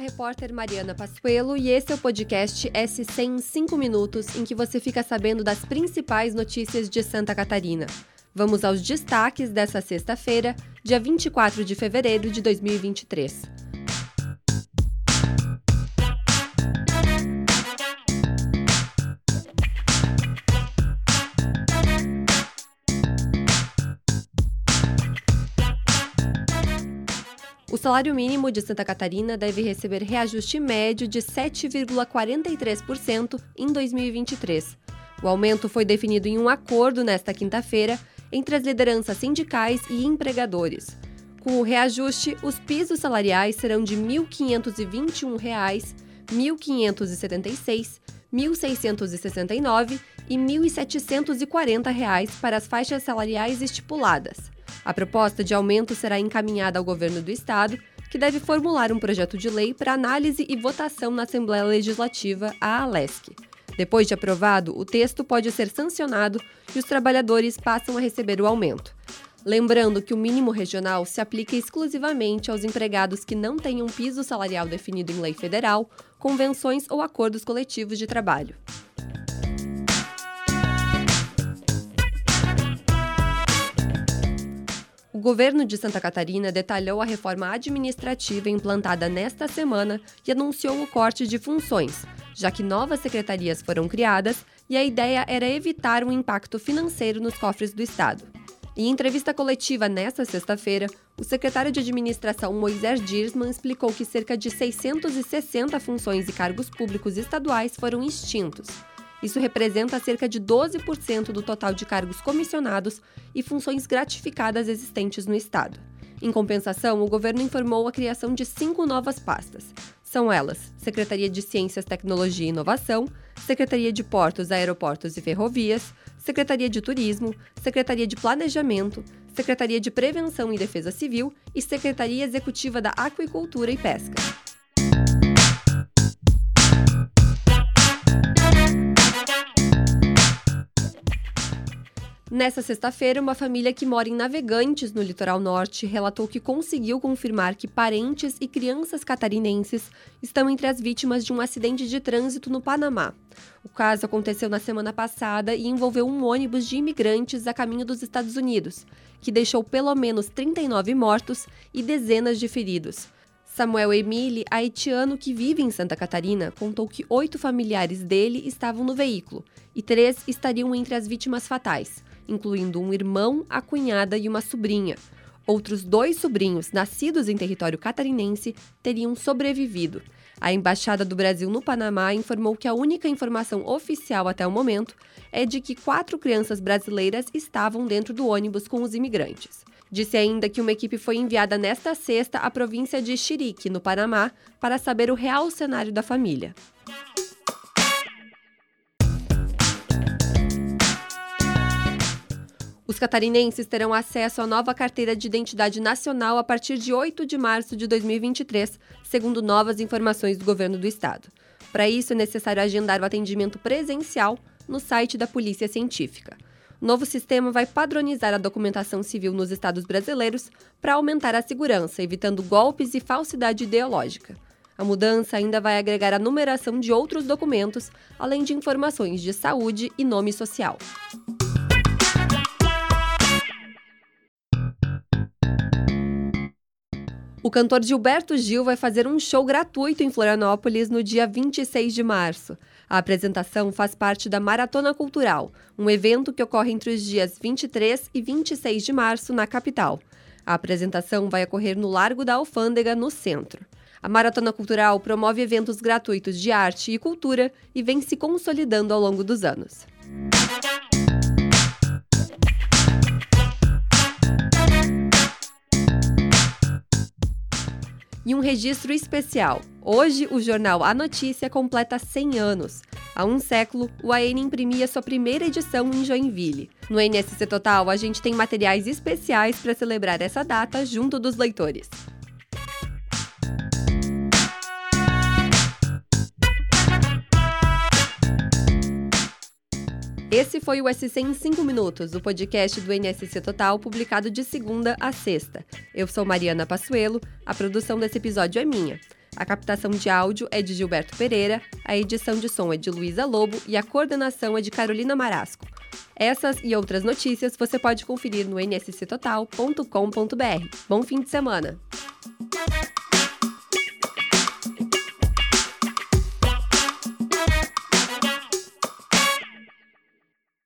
repórter Mariana Passuelo e esse é o podcast S100 em 5 minutos, em que você fica sabendo das principais notícias de Santa Catarina. Vamos aos destaques dessa sexta-feira, dia 24 de fevereiro de 2023. O salário mínimo de Santa Catarina deve receber reajuste médio de 7,43% em 2023. O aumento foi definido em um acordo nesta quinta-feira entre as lideranças sindicais e empregadores. Com o reajuste, os pisos salariais serão de R$ 1.521, R$ 1.576, R$ 1.669 e R$ 1.740 para as faixas salariais estipuladas. A proposta de aumento será encaminhada ao governo do estado, que deve formular um projeto de lei para análise e votação na Assembleia Legislativa, a ALESC. Depois de aprovado, o texto pode ser sancionado e os trabalhadores passam a receber o aumento. Lembrando que o mínimo regional se aplica exclusivamente aos empregados que não tenham piso salarial definido em lei federal, convenções ou acordos coletivos de trabalho. O governo de Santa Catarina detalhou a reforma administrativa implantada nesta semana e anunciou o corte de funções, já que novas secretarias foram criadas e a ideia era evitar um impacto financeiro nos cofres do Estado. Em entrevista coletiva nesta sexta-feira, o secretário de Administração Moisés Dirsman explicou que cerca de 660 funções e cargos públicos estaduais foram extintos isso representa cerca de 12% do total de cargos comissionados e funções gratificadas existentes no Estado. Em compensação, o governo informou a criação de cinco novas pastas. São elas: Secretaria de Ciências, Tecnologia e Inovação, Secretaria de Portos, Aeroportos e Ferrovias, Secretaria de Turismo, Secretaria de Planejamento, Secretaria de Prevenção e Defesa Civil e Secretaria Executiva da Aquicultura e Pesca. Nessa sexta-feira, uma família que mora em Navegantes, no litoral norte, relatou que conseguiu confirmar que parentes e crianças catarinenses estão entre as vítimas de um acidente de trânsito no Panamá. O caso aconteceu na semana passada e envolveu um ônibus de imigrantes a caminho dos Estados Unidos, que deixou pelo menos 39 mortos e dezenas de feridos. Samuel Emile, haitiano que vive em Santa Catarina, contou que oito familiares dele estavam no veículo e três estariam entre as vítimas fatais incluindo um irmão, a cunhada e uma sobrinha. Outros dois sobrinhos, nascidos em território catarinense, teriam sobrevivido. A Embaixada do Brasil no Panamá informou que a única informação oficial até o momento é de que quatro crianças brasileiras estavam dentro do ônibus com os imigrantes. Disse ainda que uma equipe foi enviada nesta sexta à província de Chirique, no Panamá, para saber o real cenário da família. Catarinenses terão acesso à nova carteira de identidade nacional a partir de 8 de março de 2023, segundo novas informações do governo do estado. Para isso, é necessário agendar o atendimento presencial no site da Polícia Científica. O novo sistema vai padronizar a documentação civil nos estados brasileiros para aumentar a segurança, evitando golpes e falsidade ideológica. A mudança ainda vai agregar a numeração de outros documentos, além de informações de saúde e nome social. O cantor Gilberto Gil vai fazer um show gratuito em Florianópolis no dia 26 de março. A apresentação faz parte da Maratona Cultural, um evento que ocorre entre os dias 23 e 26 de março na capital. A apresentação vai ocorrer no Largo da Alfândega, no centro. A Maratona Cultural promove eventos gratuitos de arte e cultura e vem se consolidando ao longo dos anos. E um registro especial. Hoje, o jornal A Notícia completa 100 anos. Há um século, o AN imprimia sua primeira edição em Joinville. No NSC Total, a gente tem materiais especiais para celebrar essa data junto dos leitores. Esse foi o SC em 5 minutos, o podcast do NSC Total, publicado de segunda a sexta. Eu sou Mariana Passuelo, a produção desse episódio é minha. A captação de áudio é de Gilberto Pereira, a edição de som é de Luísa Lobo e a coordenação é de Carolina Marasco. Essas e outras notícias você pode conferir no nsctotal.com.br. Bom fim de semana!